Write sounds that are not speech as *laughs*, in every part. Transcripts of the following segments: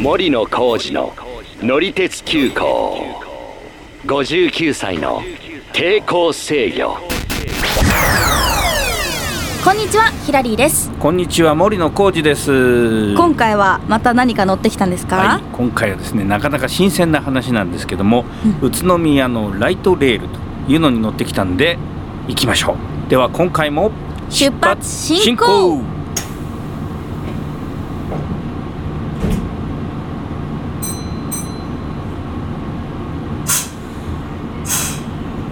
森野浩二の乗り鉄急行。59歳の抵抗制御。こんにちはヒラリーです。こんにちは森野浩二です。今回はまた何か乗ってきたんですか、はい、今回はですねなかなか新鮮な話なんですけども、うん、宇都宮のライトレールというのに乗ってきたんで行きましょう。では今回も出発進行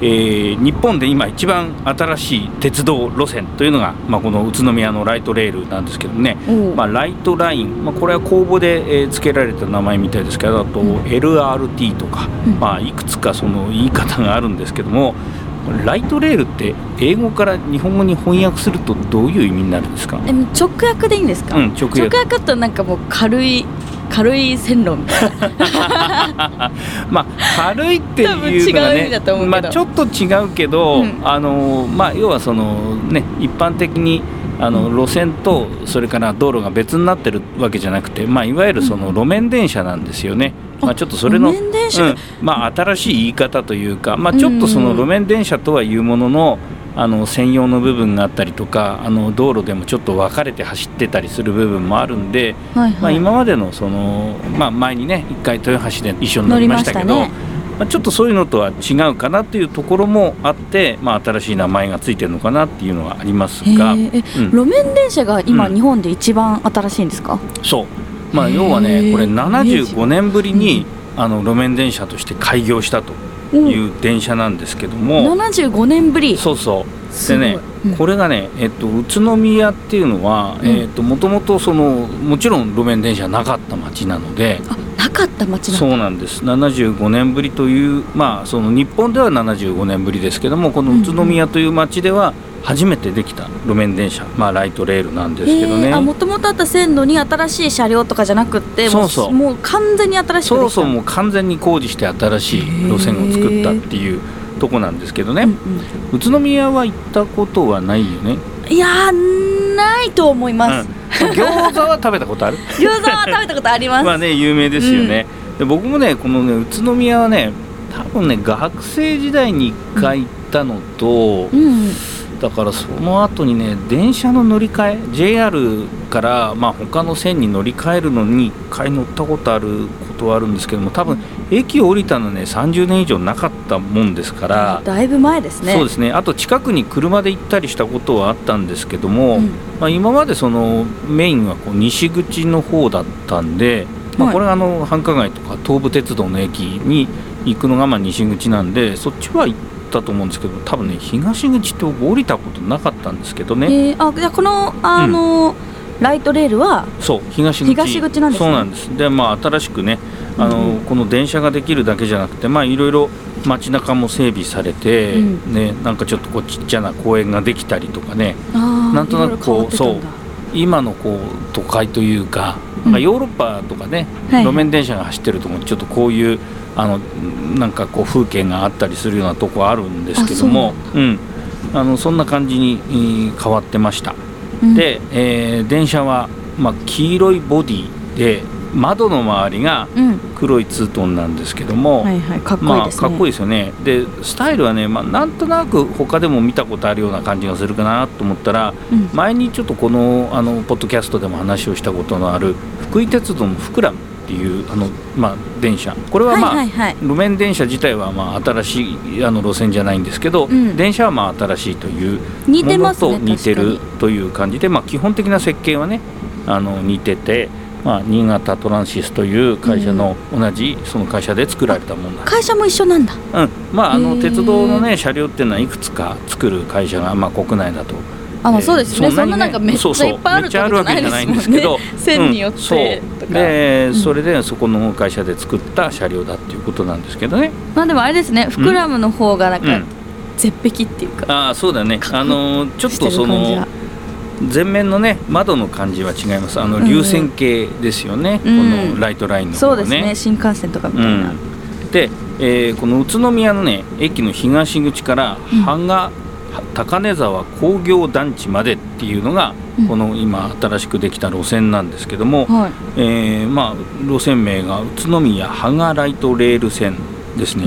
えー、日本で今一番新しい鉄道路線というのが、まあ、この宇都宮のライトレールなんですけどね、まあ、ライトライン、まあ、これは公募で、えー、付けられた名前みたいですけどあと LRT とか、うん、まあ、いくつかその言い方があるんですけどもライトレールって英語から日本語に翻訳するとどういう意味になるんですか？直訳でいいんですか、うん、直訳。直訳となんかもう軽い軽い線路みたいなまあ軽いっていうのがねまあ、ちょっと違うけど、うん、あのまあ、要はそのね一般的にあの路線とそれから道路が別になってるわけじゃなくて、まあ、いわゆるその路面電車なんですよね。まあ、ちょっとそれの、うん、まあ、新しい言い方というか、まあ、ちょっとその路面電車とはいうものの、あの専用の部分があったりとかあの道路でもちょっと分かれて走ってたりする部分もあるんで、はいはい、まあ、今までのその、まあ、前にね一回豊橋で一緒に乗りましたけど。まあ、ちょっとそういうのとは違うかなっていうところもあって、まあ、新しい名前がついてるのかなっていうのはありますが、うん、路面電車が今、日本で一番新しいんですか、そう、まあ、要はねこれ75年ぶりに、あの路面電車として開業したという電車なんですけども、うん、75年ぶり。そうそう。でね、うん、これがね、えっと、宇都宮っていうのは、うん、えっと、もともとそのもちろん路面電車なかった町なので。あなかった町そうなんです。75年ぶりというまあその日本では75年ぶりですけどもこの宇都宮という町では、初めてできた路面電車、まあ、ライトレールなんですけどね。もともとあった線路に新しい車両とかじゃなくてそうそう。もう完全に新しいそうそうもう完全に工事して新しい路線を作ったっていうとこなんですけどね、うんうん、宇都宮は行ったことはないよね。いやないと思います、うん、餃子は食べたことある？*laughs* 餃子は食べたことあります。*laughs* まあね有名ですよね、うん、で僕もねこのね宇都宮はね多分ね学生時代に1回行ったのと、うんだからその後にね電車の乗り換え JR からまあ他の線に乗り換えるのに1回乗ったことあることはあるんですけども多分駅を降りたのね30年以上なかったもんですからだいぶ前ですね。そうですね。あと近くに車で行ったりしたことはあったんですけども、うん、まあ、今までそのメインはこう西口の方だったんで、まあ、これがあの繁華街とか東武鉄道の駅に行くのがまあ西口なんでそっちは行ってったと思うんですけど多分ね東口って降りたことなかったんですけどね、えー、あじゃあこのあの、うん、ライトレールは？そう東口。東口なんです、ね、そうなんです。でまあ新しくねあの、うん、この電車ができるだけじゃなくてまあいろいろ街中も整備されて、うん、ねなんかちょっとこうちっちゃな公園ができたりとかね。なんとなくこうそう今のこう都会というか、うん、ヨーロッパとかね、はい、路面電車が走ってるところちょっとこういうあのなんかこう風景があったりするようなとこあるんですけどもう。ん、あのそんな感じに変わってました、うん、で、えー、電車は、まあ、黄色いボディで窓の周りが黒いツートンなんですけども、はいはい、かっこいいですね、まあ、かっこいいですよね。でスタイルはね、まあ、なんとなく他でも見たことあるような感じがするかなと思ったら、うん、前にちょっとこのあのポッドキャストでも話をしたことのある福井鉄道のフクラムっていうあの、まあ、電車。これは、まあ、はいはいはい、路面電車自体は、まあ、新しいあの路線じゃないんですけど、うん、電車は、まあ、新しいという似てます、ね、と似てるという感じで、まあ、基本的な設計はねあの似てて。まあ、新潟トランシスという会社の同じその会社で作られたもの、うん、会社も一緒なんだ、うん。まあ、あの鉄道の、ね、車両っていうのはいくつか作る会社が、まあ、国内だと。あ、まあ、そうですね、そんななんかめっちゃいっぱいあるわけじゃないんですけど。*laughs* 線によって、うん、でそれでそこの会社で作った車両だっていうことなんですけどね。まあでもあれですね。フクラムの方がなんか、絶壁っていうか、ああそうだね。あのちょっとその前面のね窓の感じは違います。あの流線形ですよね、うん、このライトラインの、ね、そうですね。新幹線とかみたいな、うん、で、えー、この宇都宮のね駅の東口から芳賀高根沢工業団地までっていうのが、うん、この今新しくできた路線なんですけども、はい、えー、まあ、路線名が宇都宮芳賀ライトレール線ですね、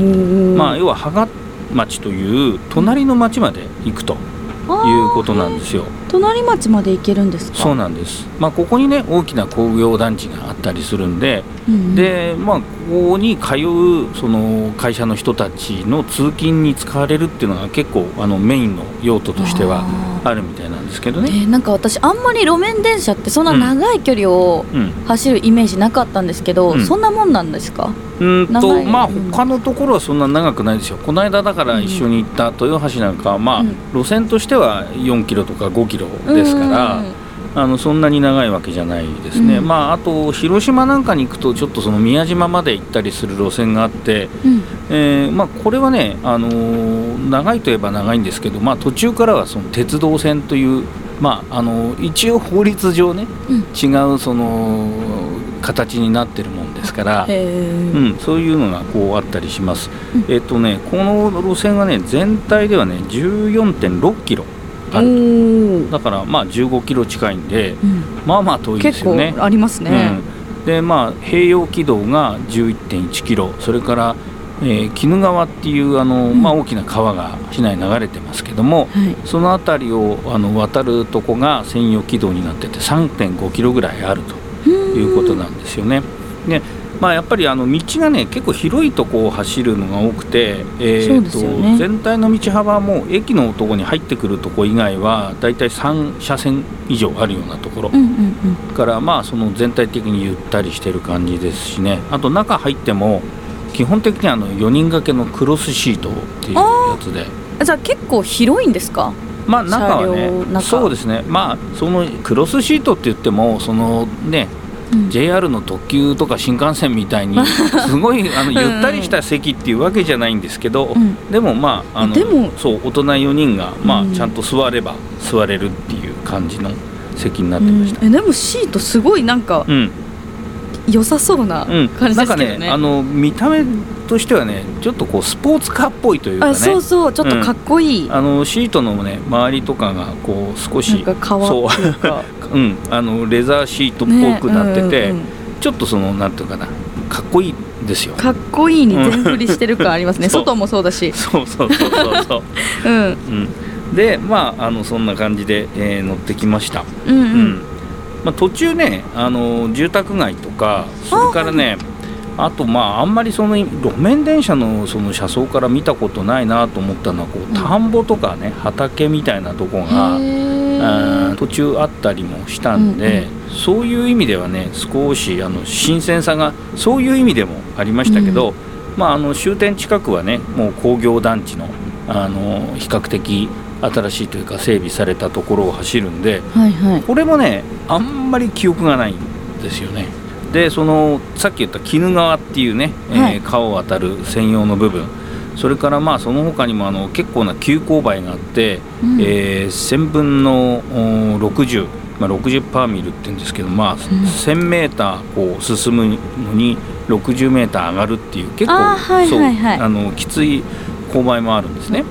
まあ、要は芳賀町という隣の町まで行くということなんですよ。隣町まで行けるんですそうなんです、まあ、ここにね大きな工業団地があったりするんで、うん、でまあ、ここに通うその会社の人たちの通勤に使われるっていうのが結構あのメインの用途としてはあるみたいなんですけどね、えー、なんか私あんまり路面電車ってそんな長い距離を走るイメージなかったんですけど、うん、そんなもんなんですか？うんとまあ他のところはそんな長くない。ですよこの間だから一緒に行った豊橋なんかは、まあ、路線としては4キロとか5キロですから、あのそんなに長いわけじゃないですね、うん、まあ、あと広島なんかに行くとちょっとその宮島まで行ったりする路線があって、うん、えー、まあ、これはね、あのー、長いといえば長いんですけど、まあ、途中からはその鉄道線という、まあ、あのー、一応法律上ね、うん、違うその形になってるもんですから、うん、そういうのがこうあったりします。えっ、とねこの路線はね全体ではね14.6キロあるだからまあ15キロ近いんで、うん、まあまあ遠いですよね。ありますね。うん、でまあ併用軌道が11.1キロそれからえー、鬼怒川っていうあの、うん、まあ、大きな川が市内流れてますけども、はい、その辺りをあの渡るとこが専用軌道になってて3.5キロぐらいあるということなんですよね。でまあ、やっぱりあの道がね結構広いとこを走るのが多くて、えーと、ね、全体の道幅も駅のとこに入ってくるとこ以外はだいたい3車線以上あるようなところ、からまあその全体的にゆったりしてる感じですしね。あと中入っても基本的にあの4人掛けのクロスシートっていうやつで。じゃあ結構広いんですか？まあ中はねそうですね。まあそのクロスシートって言ってもそのね JR の特急とか新幹線みたいに *laughs* すごいあのゆったりした席っていうわけじゃないんですけど、うん、でもまああのそう大人4人が、まあ、ちゃんと座れば座れるっていう感じの席になってました、うん、えでもシートすごいなんか、うん、良さそうな感じですけどね,、うん、ねあの見た目としてはねちょっとこうスポーツカーっぽいというかね。そうそうちょっとかっこいい、あのシートのね周りとかがこう少しなんか革っていうか *laughs* うん、あのレザーシートっぽくなってて、ねうんうんうん、ちょっとそのなんていうかなかっこいいですよ。かっこいいに全振りしてる感ありますね。*laughs* 外もそうだし。そうそうそうそうそう。*laughs* うん、うん、でまああのそんな感じで、えー、乗ってきました。うん、うん、まあ、途中ねあの住宅街とかそれからねあとまああんまりその路面電車のその車窓から見たことないなと思ったのはこう田んぼとかね畑みたいなとこが途中あったりもしたんで、うんうん、そういう意味ではね少しあの新鮮さがそういう意味でもありましたけど、うん、まあ、あの終点近くはねもう工業団地のあの比較的新しいというか整備されたところを走るんで、はいはい、これもねあんまり記憶がないんですよね。でそのさっき言った鬼怒川っていうね、はい、えー、川を渡る専用の部分。それからまあその他にもあの結構な急勾配があって、うん、えー、1000分の60、まあ、60パーミルって言うんですけど、まあ、1000メーターこう進むのに60メーター上がるっていう結構あ、はいはいはい、そうあのきつい勾配もあるんですね。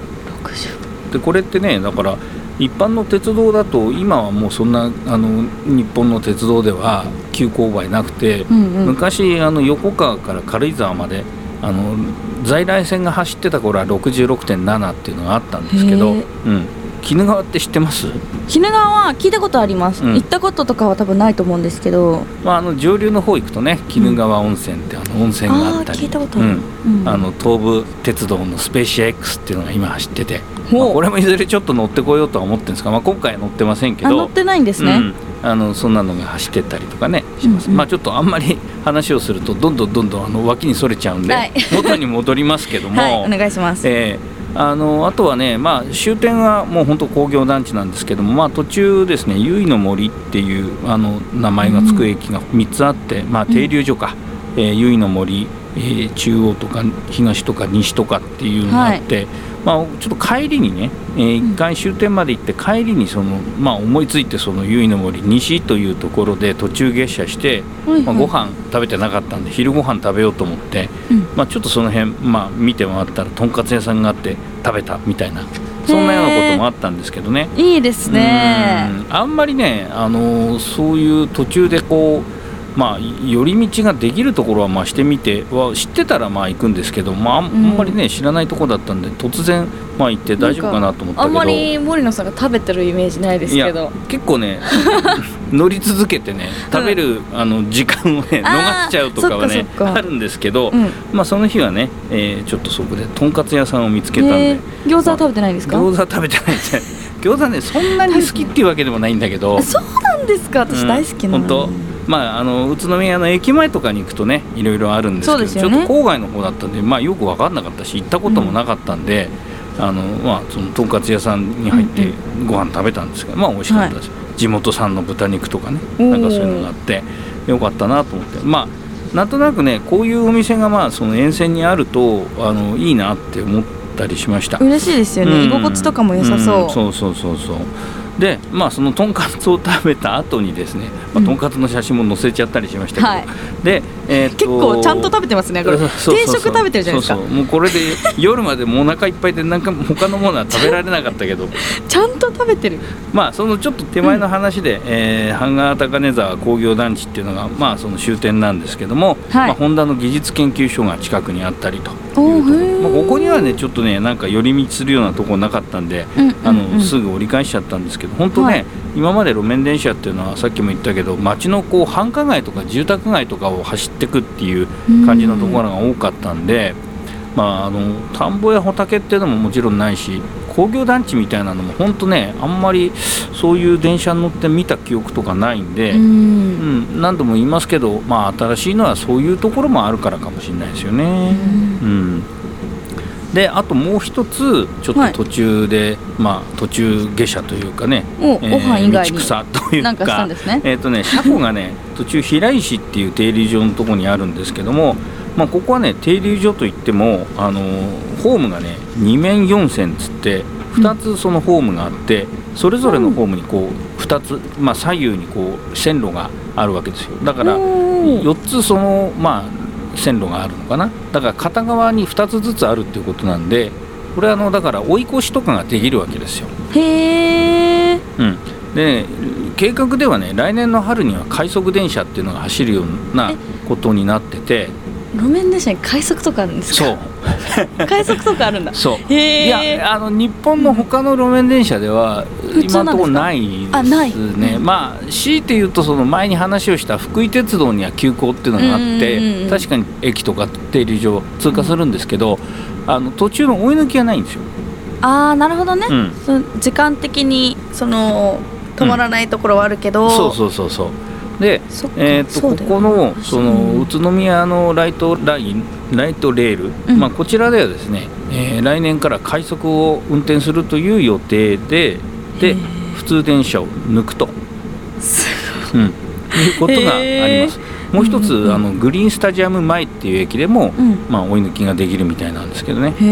でこれってねだから一般の鉄道だと今はもうそんなあの日本の鉄道では急勾配なくて、うんうん、昔あの横川から軽井沢まであの在来線が走ってた頃は66.7っていうのがあったんですけど、うん、鬼怒川って知ってます？鬼怒川は聞いたことあります、うん、行ったこととかは多分ないと思うんですけど、まあ、あの上流の方行くとね鬼怒川温泉ってあの温泉があったり、聞いたことある、うん、あの東武鉄道のスペーシア X っていうのが今走ってて、まあ、これもいずれちょっと乗ってこようとは思ってるんですが、まあ、今回は乗ってませんけど。乗ってないんですね、あのそんなのが走ってったりとかねします、うんうん、まあちょっとあんまり *laughs* 話をするとどんどんどんどんあの脇にそれちゃうんで、はい、元に戻りますけども、*laughs* はい、お願いします、えー、あのあとはね、まあ、終点はもう本当工業団地なんですけども、まあ、途中ですね由比の森っていうあの名前がつく駅が3つあって、うん、まあ、停留所か、うん、えー、由比の森、えー、中央とか東とか西とかっていうのがあって、はい。まあ、ちょっと帰りにね、えー、一回終点まで行って帰りにその、まあ、思いついてその由比の森西というところで途中下車して、はいはい、まあ、ご飯食べてなかったんで昼ご飯食べようと思って、うん、まあ、ちょっとその辺、まあ、見て回ったらとんかつ屋さんがあって食べたみたいなそんなようなこともあったんですけどね。いいですね。あんまりねあのそういう途中でこうまあ、寄り道ができるところはまあしてみては知ってたらまあ行くんですけど、まあ、あんまりね、知らないところだったんで突然まあ行って大丈夫かなと思ったけど。あんまり森野さんが食べてるイメージないですけど。結構ね *laughs* 乗り続けてね食べる、あの時間をね逃しちゃうとかはねあるんですけど、うん、まあ、その日はね、えー、ちょっとそこでとんかつ屋さんを見つけたんで。餃子は食べてないですか、餃子食べてないです *laughs* 餃子ねそんなに好きっていうわけでもないんだけど。そうなんですか。私大好きなの、うん、本当？まあ、あの宇都宮の駅前とかに行くとねいろいろあるんですけど、ね、ちょっと郊外の方だったんで、まあ、よく分かんなかったし行ったこともなかったんで、うん、あのまあ、そのとんかつ屋さんに入ってご飯食べたんですけど、まあ美味しかったです、はい、地元産の豚肉とかねなんかそういうのがあってよかったなと思って。まあなんとなくねこういうお店がまあその沿線にあるとあのいいなって思ったりしました。嬉しいですよね、うん、居心地とかも良さそう、うん、そうそうそうそうでまあそのとんかつを食べた後にですね、まあ、とんかつの写真も載せちゃったりしましたけど、はい、で、えー、結構ちゃんと食べてますねこれ。定食食べてるじゃないですか。もうこれで夜までもうお腹いっぱいでなんか他のものは食べられなかったけど。ちゃんと食べてる。まあそのちょっと手前の話で、うん、えー、半川高根沢工業団地っていうのがまあその終点なんですけども、はい、まあ、ホンダの技術研究所が近くにあったりとまあ、ここにはねちょっとねなんか寄り道するようなところなかったんで、うんうんうん、あのすぐ折り返しちゃったんですけど本当ね、はい。今まで路面電車っていうのはさっきも言ったけど街のこう繁華街とか住宅街とかを走っていくっていう感じのところが多かったんで、まあ、あの田んぼや畑っていうのももちろんないし工業団地みたいなのも本当ねあんまりそういう電車に乗って見た記憶とかないんで、うん、何度も言いますけど、まあ、新しいのはそういうところもあるからかもしれないですよね。うんであともう一つちょっと途中で、はい、まあ途中下車というかねお、えー、ご飯以外に道草というか、ね、えっ、ー、とね車庫がね *laughs* 途中平石っていう停留所のところにあるんですけどもまあここはね停留所といってもあのホームがね2面4線つって2つそのホームがあって、うん、それぞれのホームにこう2つ、まあ、左右にこう線路があるわけですよ。だから4つそのまあ線路があるのかな？だから片側に2つずつあるっていうことなんでこれはあのだから追い越しとかができるわけですよ。へえ、うん、で計画ではね来年の春には快速電車っていうのが走るようなことになってて路面電車に快速とかあるんですか？そう。*laughs* 快速とかあるんだ。そう。いやあの日本の他の路面電車では今のところないですね。まあ強いて言うとその前に話をした福井鉄道には急行っていうのがあって確かに駅とか停留所通過するんですけど、あの途中の追い抜きがないんですよ。ああなるほどね、うん、その時間的にその止まらないところはあるけど、うん、そうそうそうそうで、えー、とここのその宇都宮のライトラインライトレール、うん、まあ、こちらではですね、えー、来年から快速を運転するという予定でで普通電車を抜くと、うん、いうことがあります。もう一つ、うんうん、あのグリーンスタジアム前っていう駅でも、うん、まあ、追い抜きができるみたいなんですけどね。へ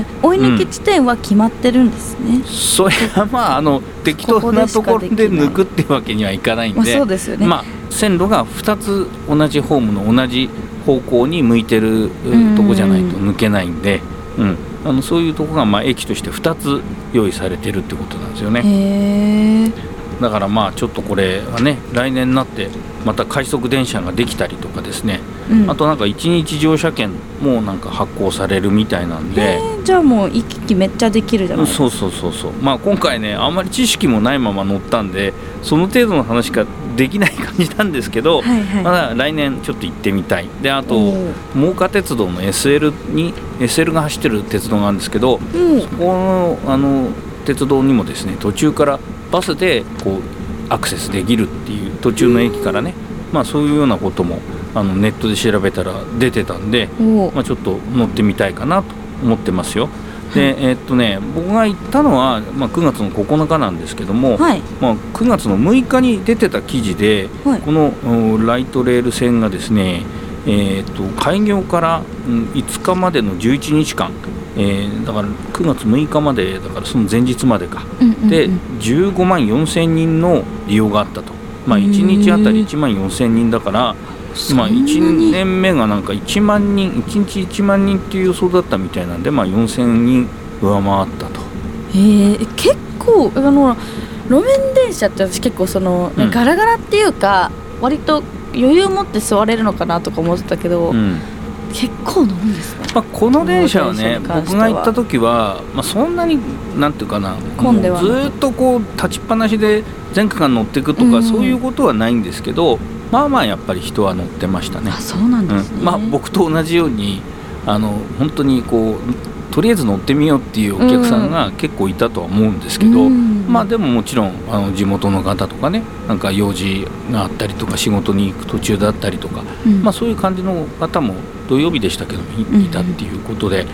え追い抜き地点は決まってるんですね、うん、それはまああの適当なところで抜くっていうわけにはいかないんで、まあ、そうですよね、まあ、線路が2つ同じホームの同じ方向に向いてるとこじゃないと抜けないんで、うん、あのそういうとこがまあ駅として2つ用意されてるってことなんですよね。だからまあちょっとこれはね来年になってまた快速電車ができたりとかですね、うん、あとなんか一日乗車券もなんか発行されるみたいなんで。じゃあもう行き来めっちゃできるじゃないですか。そうそうそうそう。まあ今回ねあんまり知識もないまま乗ったんでその程度の話しかできない感じなんですけど、はいはい、まだ来年ちょっと行ってみたい。であと真岡鉄道の SL に SL が走ってる鉄道があるんですけど、うん、そこのあの鉄道にもですね途中からバスでこうアクセスできるっていう途中の駅からね、まあ、そういうようなこともあのネットで調べたら出てたんで、まあ、ちょっと乗ってみたいかなと思ってますよ。でえー、っとね、僕が行ったのは、まあ、9月の9日なんですけども、はい、まあ、9月の6日に出てた記事で、はい、このライトレール線がですね、えー、っと開業から、5日までの11日間、えー、だから9月6日までだからその前日までか、で15万4千人の利用があったと、まあ、1日あたり1万4千人だから、まあ、1年目がなんか1万人1日1万人っていう予想だったみたいなんで、まあ、4千人上回ったと。へえ結構あの路面電車って私結構その、うん、ガラガラっていうか割と余裕持って座れるのかなとか思ってたけど、うん、結構乗るんですまあ、この電車はね僕が行った時は、まあ、そんなになんていうかな混んではずっとこう立ちっぱなしで全区間乗っていくとか、そういうことはないんですけどまあまあやっぱり人は乗ってましたね。あそうなんです、ね。うん、まあ、僕と同じようにあの本当にこうとりあえず乗ってみようっていうお客さんが結構いたとは思うんですけど、うん、まあでももちろんあの地元の方とかねなんか用事があったりとか仕事に行く途中だったりとか、うん、まあそういう感じの方も土曜日でしたけどいたっていうことで、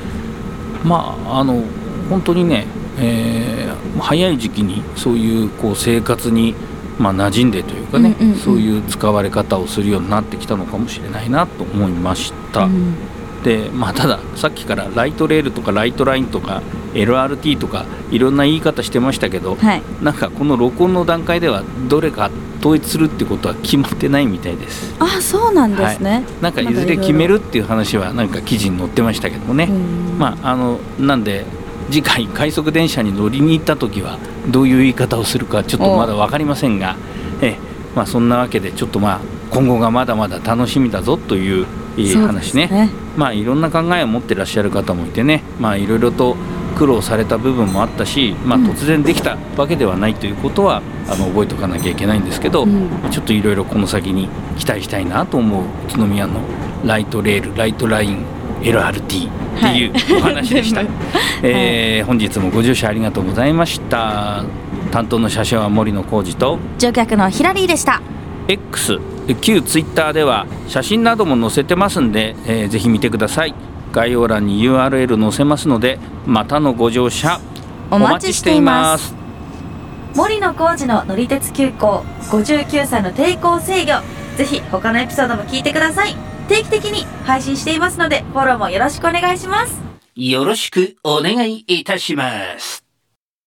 まああの本当にね、えー、早い時期にそういうこう生活にまあ馴染んでというかね、うんうんうん、そういう使われ方をするようになってきたのかもしれないなと思いました。うん。でまあ、ただ、さっきからライトレールとかライトラインとか LRT とかいろんな言い方してましたけど、はい、なんかこの録音の段階ではどれか統一するってことは決まってないみたいです。あそうなんですね、はい、なんかいずれ決めるっていう話はなんか記事に載ってましたけどもね、まあ、あのなんで次回快速電車に乗りに行った時はどういう言い方をするかちょっとまだ分かりませんがえ、まあ、そんなわけでちょっとまあ今後がまだまだ楽しみだぞという話ね、ね、まあいろんな考えを持ってらっしゃる方もいてね。まあいろいろと苦労された部分もあったし、まあ、突然できたわけではないということは、あの覚えておかなきゃいけないんですけど、うん、ちょっといろいろこの先に期待したいなと思う宇都宮のライトレールライトライン LRT っていうお話でした、*laughs* はい、えー、本日もご乗車ありがとうございました。担当の車掌は森野浩二と乗客のヒラリーでした。X 旧ツイッターでは写真なども載せてますんで、えー、ぜひ見てください概要欄に URL 載せますのでまたのご乗車お待ちしています。森野浩二の乗り鉄急行59歳の抵抗制御。ぜひ他のエピソードも聞いてください。定期的に配信していますのでフォローもよろしくお願いします。よろしくお願いいたします